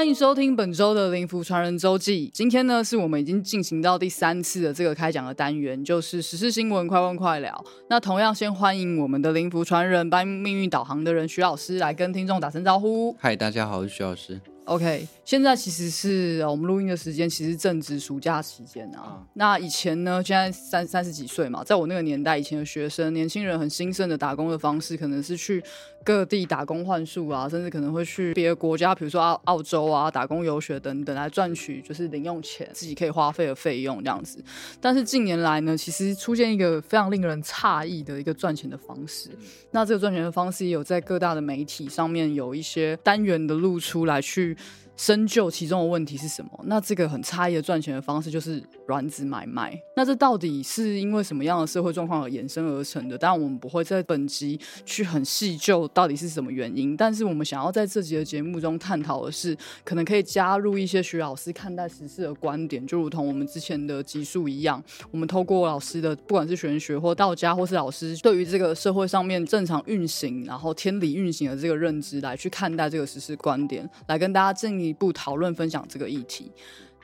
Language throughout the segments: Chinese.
欢迎收听本周的灵符传人周记。今天呢，是我们已经进行到第三次的这个开讲的单元，就是时事新闻快问快聊。那同样先欢迎我们的灵符传人帮命运导航的人徐老师来跟听众打声招呼。嗨，大家好，我是徐老师。OK，现在其实是我们录音的时间，其实正值暑假期间啊。那以前呢，现在三三十几岁嘛，在我那个年代，以前的学生、年轻人很兴盛的打工的方式，可能是去各地打工换宿啊，甚至可能会去别的国家，比如说澳澳洲啊，打工游学等等，来赚取就是零用钱，自己可以花费的费用这样子。但是近年来呢，其实出现一个非常令人诧异的一个赚钱的方式。那这个赚钱的方式也有在各大的媒体上面有一些单元的露出来去。深究其中的问题是什么？那这个很差异的赚钱的方式就是卵子买卖。那这到底是因为什么样的社会状况而衍生而成的？当然，我们不会在本集去很细究到底是什么原因。但是，我们想要在这集的节目中探讨的是，可能可以加入一些徐老师看待时事的观点，就如同我们之前的集数一样。我们透过老师的，不管是玄学或道家，或是老师对于这个社会上面正常运行，然后天理运行的这个认知，来去看待这个时事观点，来跟大家建议。一步讨论分享这个议题。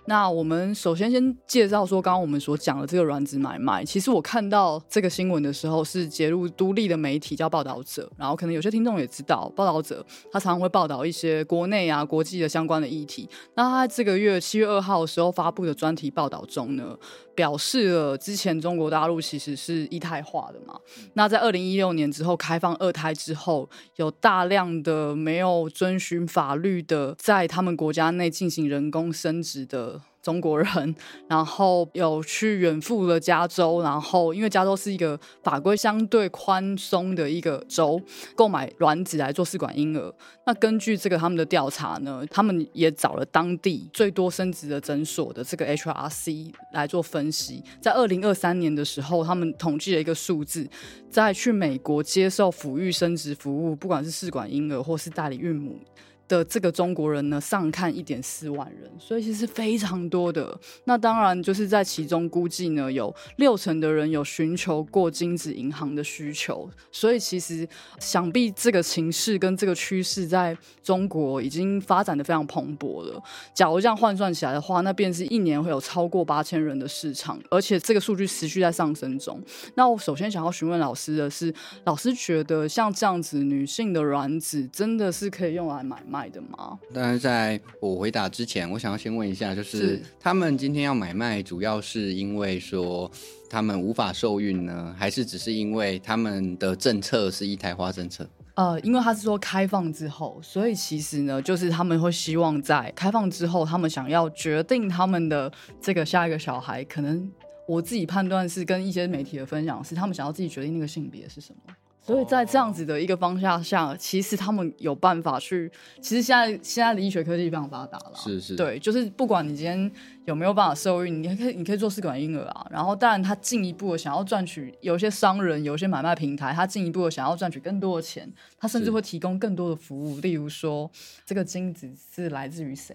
那我们首先先介绍说，刚刚我们所讲的这个卵子买卖，其实我看到这个新闻的时候是揭露独立的媒体叫报道者，然后可能有些听众也知道，报道者他常常会报道一些国内啊、国际的相关的议题。那他这个月七月二号的时候发布的专题报道中呢？表示了之前中国大陆其实是一胎化的嘛？那在二零一六年之后开放二胎之后，有大量的没有遵循法律的，在他们国家内进行人工生殖的。中国人，然后有去远赴了加州，然后因为加州是一个法规相对宽松的一个州，购买卵子来做试管婴儿。那根据这个他们的调查呢，他们也找了当地最多生殖的诊所的这个 HRC 来做分析。在二零二三年的时候，他们统计了一个数字，在去美国接受抚育生殖服务，不管是试管婴儿或是代理孕母。的这个中国人呢，上看一点四万人，所以其实非常多的。那当然就是在其中估计呢，有六成的人有寻求过精子银行的需求。所以其实想必这个情势跟这个趋势在中国已经发展的非常蓬勃了。假如这样换算起来的话，那便是一年会有超过八千人的市场，而且这个数据持续在上升中。那我首先想要询问老师的是，老师觉得像这样子女性的卵子真的是可以用来买卖？买的吗？但是，在我回答之前，我想要先问一下，就是他们今天要买卖，主要是因为说他们无法受孕呢，还是只是因为他们的政策是一胎化政策？呃，因为他是说开放之后，所以其实呢，就是他们会希望在开放之后，他们想要决定他们的这个下一个小孩，可能我自己判断是跟一些媒体的分享是，他们想要自己决定那个性别是什么。所以在这样子的一个方向下，其实他们有办法去。其实现在现在的医学科技非常发达了，是是，对，就是不管你今天有没有办法受孕，你可以你可以做试管婴儿啊。然后当然他进一步的想要赚取，有些商人有些买卖平台，他进一步的想要赚取更多的钱，他甚至会提供更多的服务，例如说这个精子是来自于谁。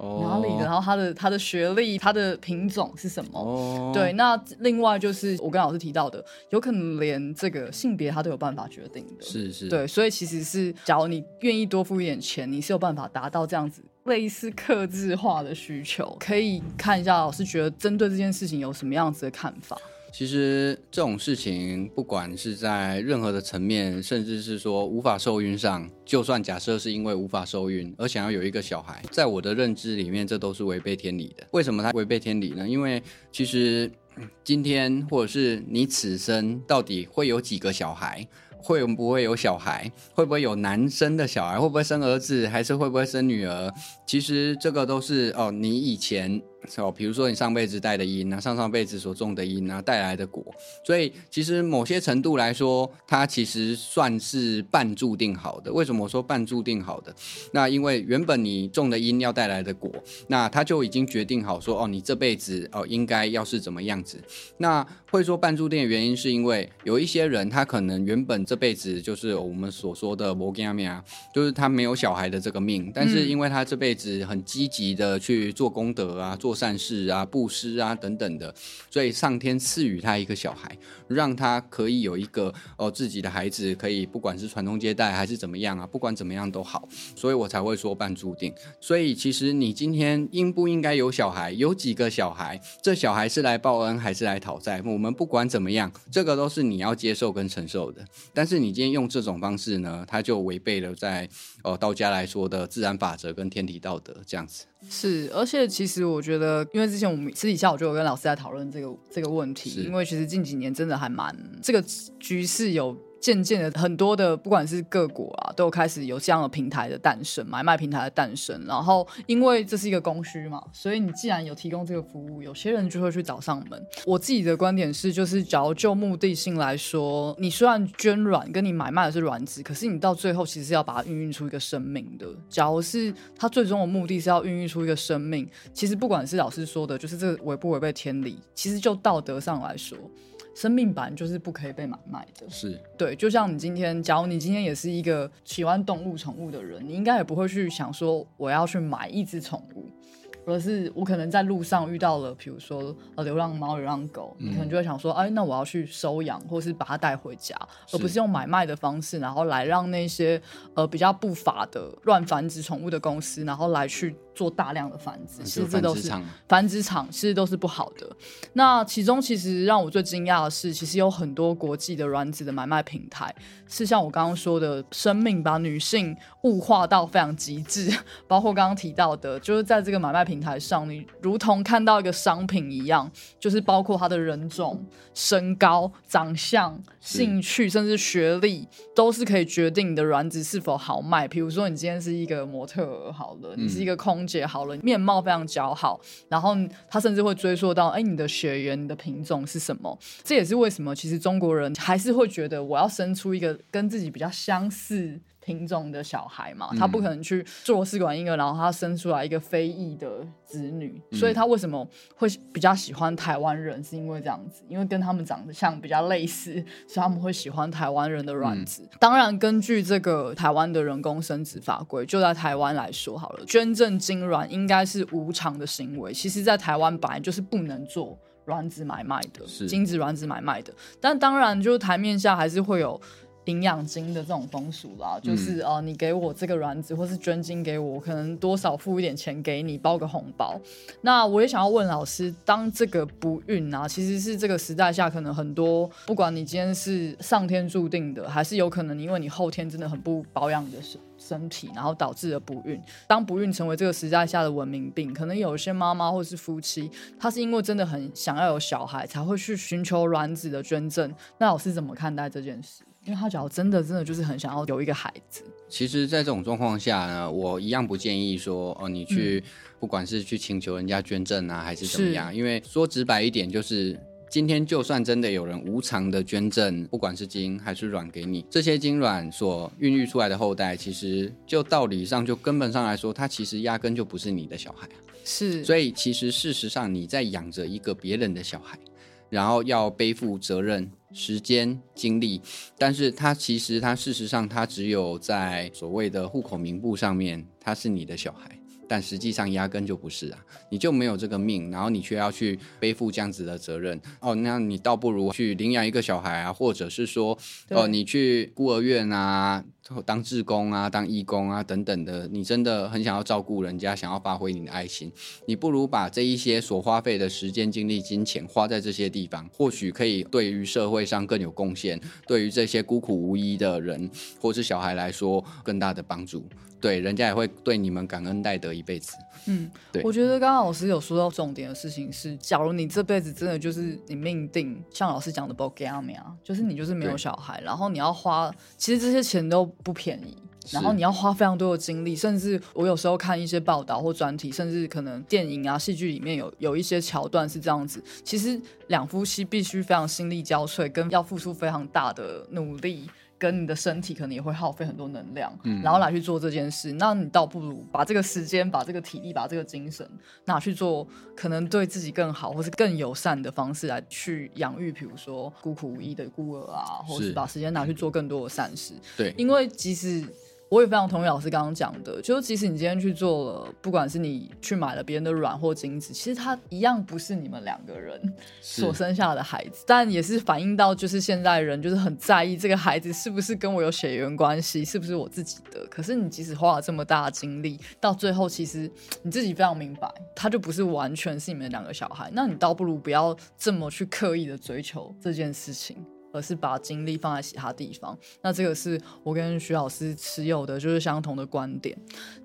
哪里的？然后他的他的学历、他的品种是什么？对，那另外就是我跟老师提到的，有可能连这个性别他都有办法决定的。是是，对，所以其实是，假如你愿意多付一点钱，你是有办法达到这样子类似克制化的需求。可以看一下老师觉得针对这件事情有什么样子的看法。其实这种事情，不管是在任何的层面，甚至是说无法受孕上，就算假设是因为无法受孕而想要有一个小孩，在我的认知里面，这都是违背天理的。为什么它违背天理呢？因为其实今天或者是你此生到底会有几个小孩？会不会有小孩？会不会有男生的小孩？会不会生儿子？还是会不会生女儿？其实这个都是哦，你以前哦，比如说你上辈子带的因啊，上上辈子所种的因啊，带来的果。所以其实某些程度来说，它其实算是半注定好的。为什么我说半注定好的？那因为原本你种的因要带来的果，那它就已经决定好说哦，你这辈子哦应该要是怎么样子。那会说半注定的原因，是因为有一些人他可能原本这辈子就是我们所说的摩根阿米啊，就是他没有小孩的这个命，但是因为他这辈子很积极的去做功德啊，做做善事啊、布施啊等等的，所以上天赐予他一个小孩，让他可以有一个哦自己的孩子，可以不管是传宗接代还是怎么样啊，不管怎么样都好，所以我才会说半注定。所以其实你今天应不应该有小孩，有几个小孩，这小孩是来报恩还是来讨债，我们不管怎么样，这个都是你要接受跟承受的。但是你今天用这种方式呢，他就违背了在哦道家来说的自然法则跟天体道德这样子。是，而且其实我觉得，因为之前我们私底下我就有跟老师在讨论这个这个问题，因为其实近几年真的还蛮这个局势有。渐渐的，很多的不管是各国啊，都有开始有这样的平台的诞生，买卖平台的诞生。然后，因为这是一个供需嘛，所以你既然有提供这个服务，有些人就会去找上门。我自己的观点是，就是假如就目的性来说，你虽然捐卵，跟你买卖的是卵子，可是你到最后其实是要把它孕育出一个生命的。假如是它最终的目的是要孕育出一个生命，其实不管是老师说的，就是这违不违背天理，其实就道德上来说。生命本来就是不可以被买卖的，是对。就像你今天，假如你今天也是一个喜欢动物宠物的人，你应该也不会去想说我要去买一只宠物。而是我可能在路上遇到了，比如说呃流浪猫、流浪狗，你可能就会想说，哎，那我要去收养，或是把它带回家，而不是用买卖的方式，然后来让那些呃比较不法的乱繁殖宠物的公司，然后来去做大量的繁殖，其实这都是繁殖场，其实都是不好的。那其中其实让我最惊讶的是，其实有很多国际的卵子的买卖平台，是像我刚刚说的，生命把女性物化到非常极致，包括刚刚提到的，就是在这个买卖。平台上，你如同看到一个商品一样，就是包括他的人种、身高、长相、兴趣，甚至学历，都是可以决定你的卵子是否好卖。比如说，你今天是一个模特儿，好了，你是一个空解，好了，面貌非常姣好，然后他甚至会追溯到，哎，你的血缘、你的品种是什么？这也是为什么，其实中国人还是会觉得，我要生出一个跟自己比较相似。品种的小孩嘛，他不可能去做试管婴儿，然后他生出来一个非裔的子女，所以他为什么会比较喜欢台湾人？是因为这样子，因为跟他们长得像比较类似，所以他们会喜欢台湾人的卵子。当然，根据这个台湾的人工生殖法规，就在台湾来说好了，捐赠精卵应该是无偿的行为。其实，在台湾本来就是不能做卵子买卖的，精子卵子买卖的。但当然，就是台面下还是会有。营养金的这种风俗啦，就是哦，你给我这个卵子，或是捐精给我，可能多少付一点钱给你，包个红包。那我也想要问老师，当这个不孕啊，其实是这个时代下可能很多，不管你今天是上天注定的，还是有可能因为你后天真的很不保养你的身身体，然后导致了不孕。当不孕成为这个时代下的文明病，可能有些妈妈或是夫妻，他是因为真的很想要有小孩，才会去寻求卵子的捐赠。那老师怎么看待这件事？因为他假如真的真的就是很想要有一个孩子，其实，在这种状况下呢，我一样不建议说哦，你去不管是去请求人家捐赠啊，还是怎么样。因为说直白一点，就是今天就算真的有人无偿的捐赠，不管是精还是卵给你，这些精卵所孕育出来的后代，其实就道理上就根本上来说，它其实压根就不是你的小孩啊。是，所以其实事实上你在养着一个别人的小孩。然后要背负责任、时间、精力，但是他其实他事实上他只有在所谓的户口名簿上面，他是你的小孩，但实际上压根就不是啊，你就没有这个命，然后你却要去背负这样子的责任哦，那你倒不如去领养一个小孩啊，或者是说哦，你去孤儿院啊。当志工啊，当义工啊，等等的，你真的很想要照顾人家，想要发挥你的爱心，你不如把这一些所花费的时间、精力、金钱花在这些地方，或许可以对于社会上更有贡献，对于这些孤苦无依的人或是小孩来说更大的帮助。对，人家也会对你们感恩戴德一辈子。嗯，对，我觉得刚刚老师有说到重点的事情是，假如你这辈子真的就是你命定，像老师讲的 b o g a m i 啊，就是你就是没有小孩，然后你要花，其实这些钱都不便宜，然后你要花非常多的精力，甚至我有时候看一些报道或专题，甚至可能电影啊、戏剧里面有有一些桥段是这样子，其实两夫妻必须非常心力交瘁，跟要付出非常大的努力。跟你的身体可能也会耗费很多能量，然后来去做这件事，那你倒不如把这个时间、把这个体力、把这个精神拿去做，可能对自己更好或是更友善的方式来去养育，比如说孤苦无依的孤儿啊，或是。把时间拿去做更多的善事。对，因为即使我也非常同意老师刚刚讲的，就是即使你今天去做了，不管是你去买了别人的卵或精子，其实它一样不是你们两个人所生下的孩子，但也是反映到就是现在人就是很在意这个孩子是不是跟我有血缘关系，是不是我自己的。可是你即使花了这么大的精力，到最后其实你自己非常明白，他就不是完全是你们两个小孩，那你倒不如不要这么去刻意的追求这件事情。而是把精力放在其他地方，那这个是我跟徐老师持有的，就是相同的观点。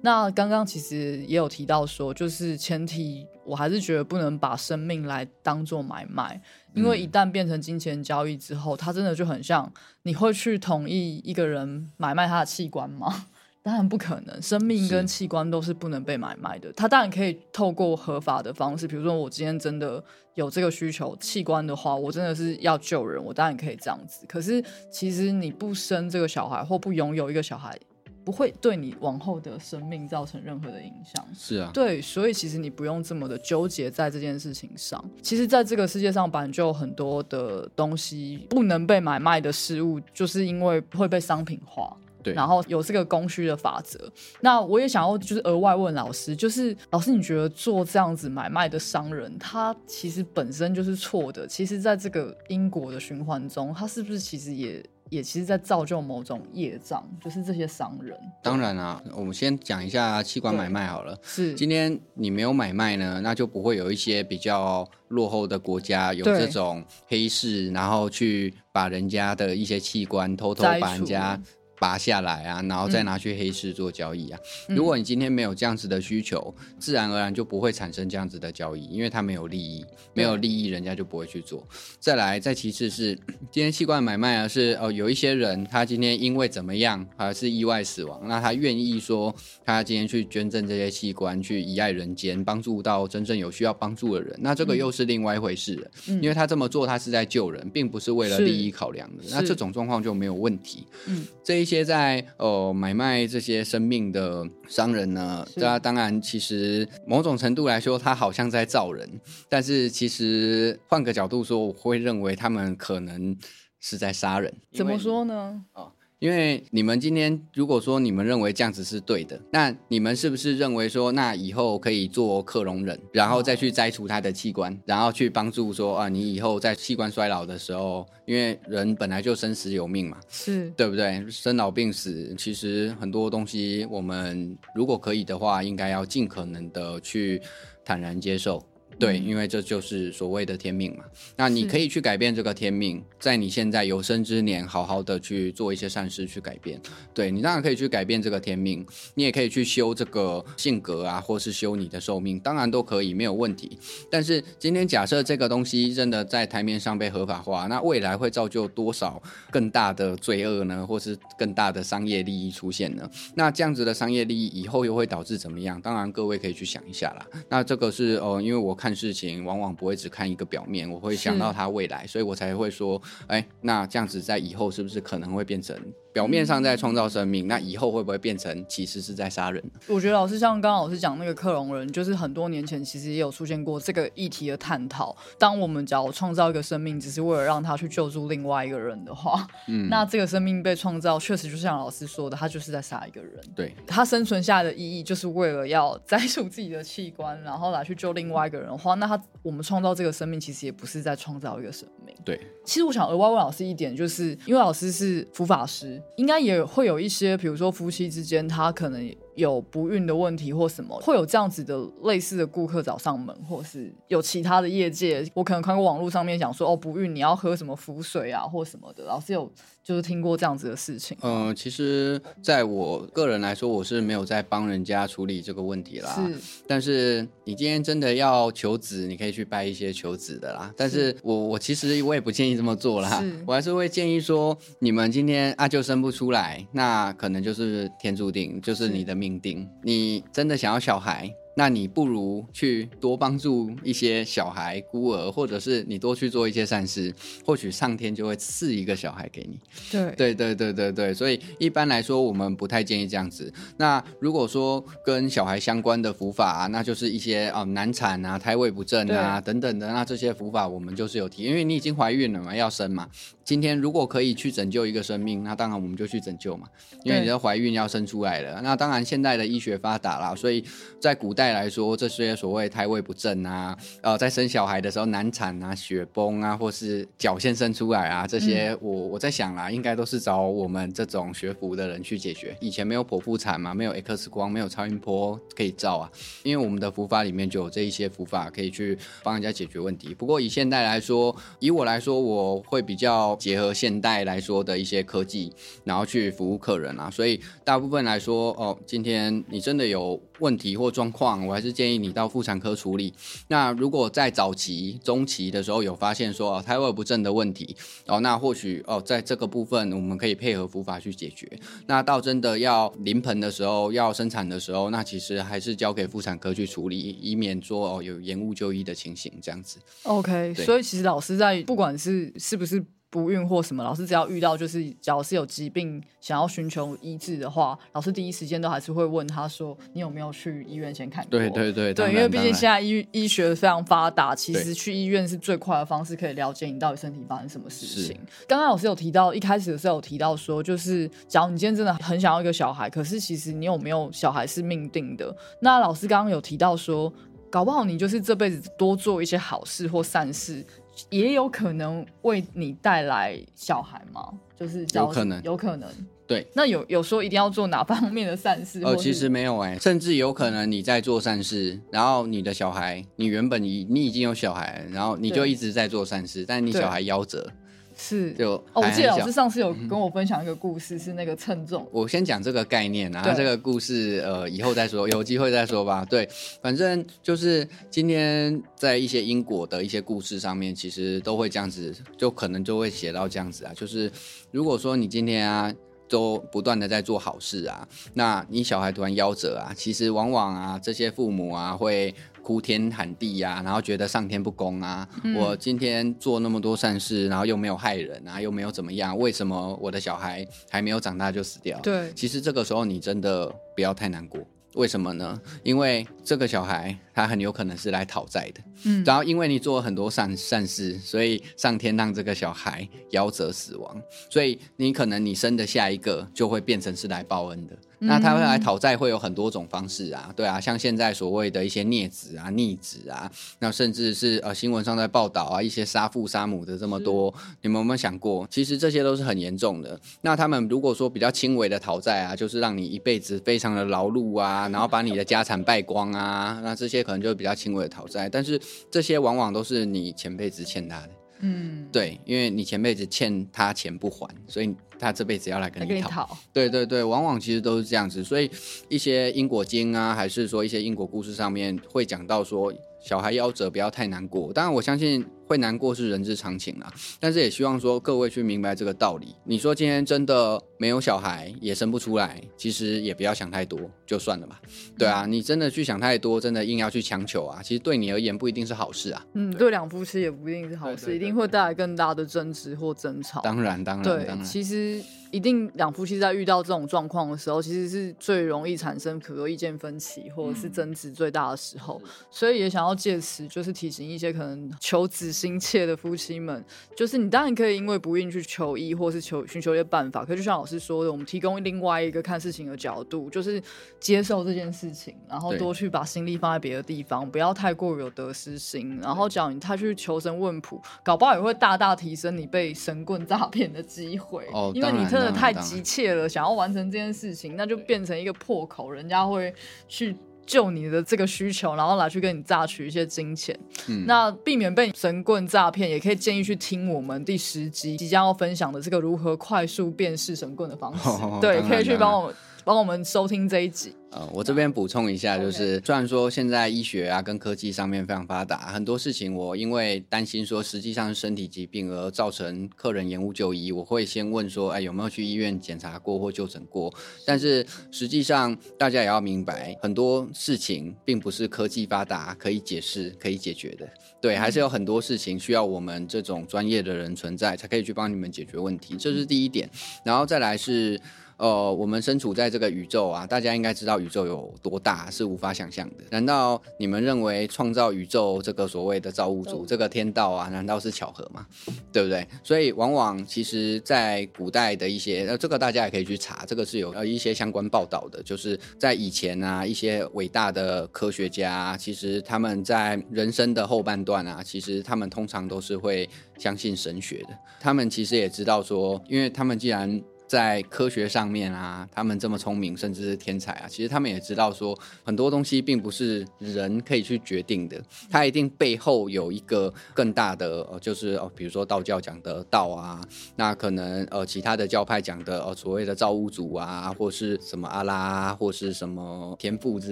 那刚刚其实也有提到说，就是前提，我还是觉得不能把生命来当做买卖，因为一旦变成金钱交易之后，它真的就很像，你会去同意一个人买卖他的器官吗？当然不可能，生命跟器官都是不能被买卖的。他当然可以透过合法的方式，比如说我今天真的有这个需求器官的话，我真的是要救人，我当然可以这样子。可是其实你不生这个小孩或不拥有一个小孩，不会对你往后的生命造成任何的影响。是啊，对，所以其实你不用这么的纠结在这件事情上。其实，在这个世界上，本来就有很多的东西不能被买卖的事物，就是因为会被商品化。然后有这个供需的法则，那我也想要就是额外问老师，就是老师，你觉得做这样子买卖的商人，他其实本身就是错的？其实，在这个因果的循环中，他是不是其实也也其实，在造就某种业障？就是这些商人。当然啊，我们先讲一下器官买卖好了。是，今天你没有买卖呢，那就不会有一些比较落后的国家有这种黑市，然后去把人家的一些器官偷偷把人家。拔下来啊，然后再拿去黑市做交易啊。如果你今天没有这样子的需求，自然而然就不会产生这样子的交易，因为它没有利益，没有利益，人家就不会去做。再来，再其次是 今天器官买卖啊，是哦，有一些人他今天因为怎么样，而是意外死亡，那他愿意说他今天去捐赠这些器官，去遗爱人间，帮助到真正有需要帮助的人，那这个又是另外一回事了。因为他这么做，他是在救人，并不是为了利益考量的。那这种状况就没有问题。嗯，这一些在呃买卖这些生命的商人呢，他当然其实某种程度来说，他好像在造人，但是其实换个角度说，我会认为他们可能是在杀人。怎么说呢？哦。因为你们今天如果说你们认为这样子是对的，那你们是不是认为说，那以后可以做克隆人，然后再去摘除他的器官，然后去帮助说啊，你以后在器官衰老的时候，因为人本来就生死有命嘛，是对不对？生老病死，其实很多东西，我们如果可以的话，应该要尽可能的去坦然接受。对，因为这就是所谓的天命嘛。那你可以去改变这个天命，在你现在有生之年，好好的去做一些善事去改变。对你当然可以去改变这个天命，你也可以去修这个性格啊，或是修你的寿命，当然都可以，没有问题。但是今天假设这个东西真的在台面上被合法化，那未来会造就多少更大的罪恶呢？或是更大的商业利益出现呢？那这样子的商业利益以后又会导致怎么样？当然各位可以去想一下啦。那这个是哦，因为我看。看事情往往不会只看一个表面，我会想到他未来，所以我才会说，哎，那这样子在以后是不是可能会变成？表面上在创造生命，那以后会不会变成其实是在杀人？我觉得老师像刚刚老师讲那个克隆人，就是很多年前其实也有出现过这个议题的探讨。当我们只要创造一个生命，只是为了让他去救助另外一个人的话，嗯，那这个生命被创造，确实就像老师说的，他就是在杀一个人。对，他生存下的意义就是为了要摘除自己的器官，然后来去救另外一个人的话，那他我们创造这个生命，其实也不是在创造一个生命。对，其实我想额外问老师一点，就是因为老师是辅法师。应该也会有一些，比如说夫妻之间，他可能有不孕的问题或什么，会有这样子的类似的顾客找上门，或是有其他的业界，我可能看过网络上面讲说，哦，不孕你要喝什么符水啊，或什么的，老师有。就是听过这样子的事情。嗯，其实在我个人来说，我是没有在帮人家处理这个问题啦。是，但是你今天真的要求子，你可以去拜一些求子的啦。但是我我其实我也不建议这么做啦。我还是会建议说，你们今天啊就生不出来，那可能就是天注定，就是你的命定。你真的想要小孩？那你不如去多帮助一些小孩、孤儿，或者是你多去做一些善事，或许上天就会赐一个小孩给你。对，对，对，对，对，对。所以一般来说，我们不太建议这样子。那如果说跟小孩相关的福法，那就是一些啊难产啊、胎位不正啊等等的，那这些福法我们就是有提，因为你已经怀孕了嘛，要生嘛。今天如果可以去拯救一个生命，那当然我们就去拯救嘛。因为你的怀孕要生出来了，那当然现在的医学发达啦，所以在古代来说，这些所谓胎位不正啊，呃，在生小孩的时候难产啊、血崩啊，或是脚先生出来啊，这些我我在想啦，应该都是找我们这种学府的人去解决。以前没有剖腹产嘛，没有 X 光，没有超音波可以照啊，因为我们的佛法里面就有这一些佛法可以去帮人家解决问题。不过以现代来说，以我来说，我会比较结合现代来说的一些科技，然后去服务客人啊。所以大部分来说，哦，今天你真的有问题或状况，我还是建议你到妇产科处理。那如果在早期、中期的时候有发现说胎位不正的问题，哦，那或许哦，在这个部分我们可以配合佛法去解决。那到真的要临盆的时候、要生产的时候，那其实还是交给妇产科去处理，以免说哦有延误就医的情形这样子。OK，所以其实老师在不管是是不是。不孕或什么，老师只要遇到就是，只要是有疾病想要寻求医治的话，老师第一时间都还是会问他说：“你有没有去医院先看过？”对对对对，因为毕竟现在医医学非常发达，其实去医院是最快的方式，可以了解你到底身体发生什么事情。刚刚老师有提到，一开始的时候有提到说，就是假如你今天真的很想要一个小孩，可是其实你有没有小孩是命定的。那老师刚刚有提到说，搞不好你就是这辈子多做一些好事或善事。也有可能为你带来小孩吗？就是有可能，有可能。对，那有有说一定要做哪方面的善事？哦，其实没有哎，甚至有可能你在做善事，然后你的小孩，你原本你你已经有小孩，然后你就一直在做善事，但你小孩夭折。是，就哦，我记得老师上次有跟我分享一个故事，是那个称重。我先讲这个概念，然后这个故事呃以后再说，有机会再说吧。对，反正就是今天在一些因果的一些故事上面，其实都会这样子，就可能就会写到这样子啊。就是如果说你今天啊都不断的在做好事啊，那你小孩突然夭折啊，其实往往啊这些父母啊会。哭天喊地呀，然后觉得上天不公啊！我今天做那么多善事，然后又没有害人啊，又没有怎么样，为什么我的小孩还没有长大就死掉？对，其实这个时候你真的不要太难过。为什么呢？因为这个小孩他很有可能是来讨债的，嗯，然后因为你做了很多善善事，所以上天让这个小孩夭折死亡，所以你可能你生的下一个就会变成是来报恩的。那他会来讨债，会有很多种方式啊，对啊，像现在所谓的一些孽子啊、逆子啊，那甚至是呃新闻上在报道啊，一些杀父杀母的这么多，你们有没有想过，其实这些都是很严重的。那他们如果说比较轻微的讨债啊，就是让你一辈子非常的劳碌啊，然后把你的家产败光啊，那这些可能就是比较轻微的讨债。但是这些往往都是你前辈子欠他的，嗯，对，因为你前辈子欠他钱不还，所以。他这辈子要来跟你讨，对对对，往往其实都是这样子，所以一些因果经啊，还是说一些因果故事上面会讲到说，小孩夭折不要太难过。当然，我相信。会难过是人之常情啦，但是也希望说各位去明白这个道理。你说今天真的没有小孩也生不出来，其实也不要想太多，就算了吧。对啊，你真的去想太多，真的硬要去强求啊，其实对你而言不一定是好事啊。嗯，对两夫妻也不一定是好事，一定会带来更大的争执或争吵。当然，当然，对，其实一定两夫妻在遇到这种状况的时候，其实是最容易产生可意见分歧或者是争执最大的时候。所以也想要借此就是提醒一些可能求子。心切的夫妻们，就是你当然可以因为不孕去求医，或是求寻求一些办法。可就像老师说的，我们提供另外一个看事情的角度，就是接受这件事情，然后多去把心力放在别的地方，不要太过有得失心。然后讲他去求神问卜，搞不好也会大大提升你被神棍诈骗的机会。哦，因为你真的太急切了，想要完成这件事情，那就变成一个破口，人家会去。就你的这个需求，然后来去跟你榨取一些金钱，那避免被神棍诈骗，也可以建议去听我们第十集即将要分享的这个如何快速辨识神棍的方式。对，可以去帮我帮我们收听这一集。呃，我这边补充一下，就是虽然说现在医学啊跟科技上面非常发达，很多事情我因为担心说实际上是身体疾病而造成客人延误就医，我会先问说，哎有没有去医院检查过或就诊过？但是实际上大家也要明白，很多事情并不是科技发达可以解释、可以解决的。对，还是有很多事情需要我们这种专业的人存在，才可以去帮你们解决问题。这是第一点，然后再来是。呃，我们身处在这个宇宙啊，大家应该知道，宇宙有多大是无法想象的。难道你们认为创造宇宙这个所谓的造物主这个天道啊，难道是巧合吗？对不对？所以往往其实，在古代的一些呃，这个大家也可以去查，这个是有呃一些相关报道的，就是在以前啊，一些伟大的科学家，其实他们在人生的后半段啊，其实他们通常都是会相信神学的。他们其实也知道说，因为他们既然在科学上面啊，他们这么聪明，甚至是天才啊，其实他们也知道说，很多东西并不是人可以去决定的，它一定背后有一个更大的，呃，就是哦，比如说道教讲的道啊，那可能呃其他的教派讲的呃所谓的造物主啊，或是什么阿拉，或是什么天赋之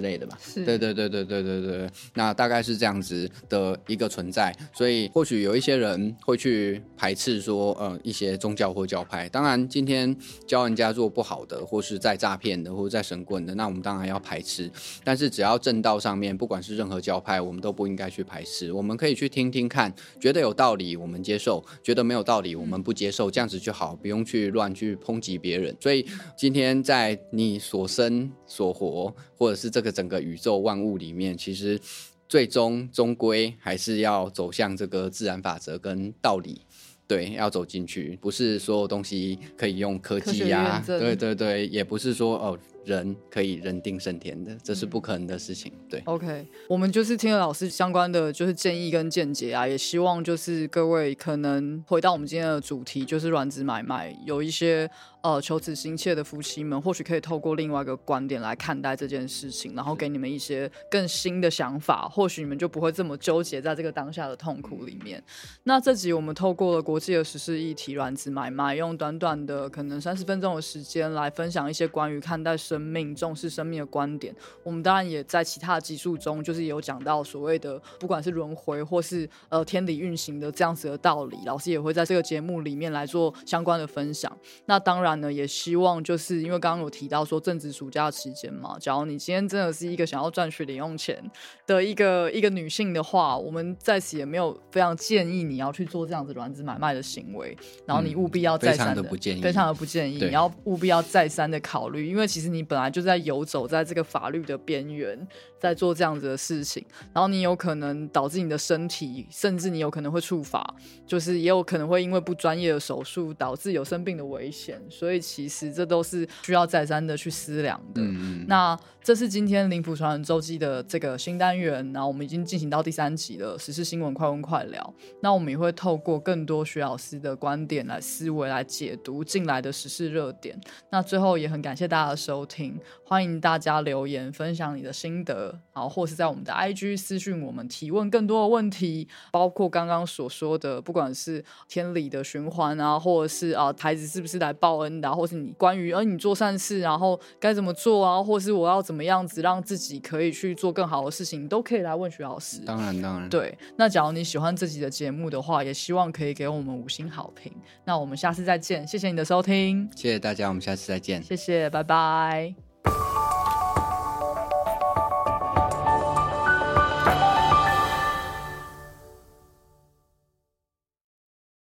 类的吧。是，对对对对对对对，那大概是这样子的一个存在，所以或许有一些人会去排斥说，呃，一些宗教或教派。当然，今天。教人家做不好的，或是在诈骗的，或者在神棍的，那我们当然要排斥。但是只要正道上面，不管是任何教派，我们都不应该去排斥。我们可以去听听看，觉得有道理，我们接受；觉得没有道理，我们不接受，这样子就好，不用去乱去抨击别人。所以今天在你所生所活，或者是这个整个宇宙万物里面，其实最终终归还是要走向这个自然法则跟道理。对，要走进去，不是所有东西可以用科技呀，对对对，也不是说哦。人可以人定胜天的，这是不可能的事情。对，OK，我们就是听了老师相关的就是建议跟见解啊，也希望就是各位可能回到我们今天的主题，就是卵子买卖，有一些呃求子心切的夫妻们，或许可以透过另外一个观点来看待这件事情，然后给你们一些更新的想法，或许你们就不会这么纠结在这个当下的痛苦里面。那这集我们透过了国际的时事议题，卵子买卖，用短短的可能三十分钟的时间来分享一些关于看待生命重视生命的观点，我们当然也在其他的集数中，就是有讲到所谓的不管是轮回或是呃天理运行的这样子的道理，老师也会在这个节目里面来做相关的分享。那当然呢，也希望就是因为刚刚有提到说正值暑假期间嘛，假如你今天真的是一个想要赚取零用钱的一个一个女性的话，我们在此也没有非常建议你要去做这样子卵子买卖的行为，然后你务必要再三的不建议，非常的不建议，你要务必要再三的考虑，因为其实你本来就在游走在这个法律的边缘，在做这样子的事情，然后你有可能导致你的身体，甚至你有可能会触法，就是也有可能会因为不专业的手术导致有生病的危险，所以其实这都是需要再三的去思量的。那这是今天《灵符传人周记》的这个新单元，然后我们已经进行到第三集了，时事新闻快问快聊。那我们也会透过更多徐老师的观点来思维来解读进来的时事热点。那最后也很感谢大家的收听。欢迎大家留言分享你的心得，然后或是在我们的 IG 私讯我们提问更多的问题，包括刚刚所说的，不管是天理的循环啊，或者是啊孩子是不是来报恩的，或是你关于而你做善事，然后该怎么做啊，或是我要怎怎么样子让自己可以去做更好的事情，都可以来问徐老师。当然，当然，对。那假如你喜欢这集的节目的话，也希望可以给我们五星好评。那我们下次再见，谢谢你的收听，谢谢大家，我们下次再见，谢谢，拜拜。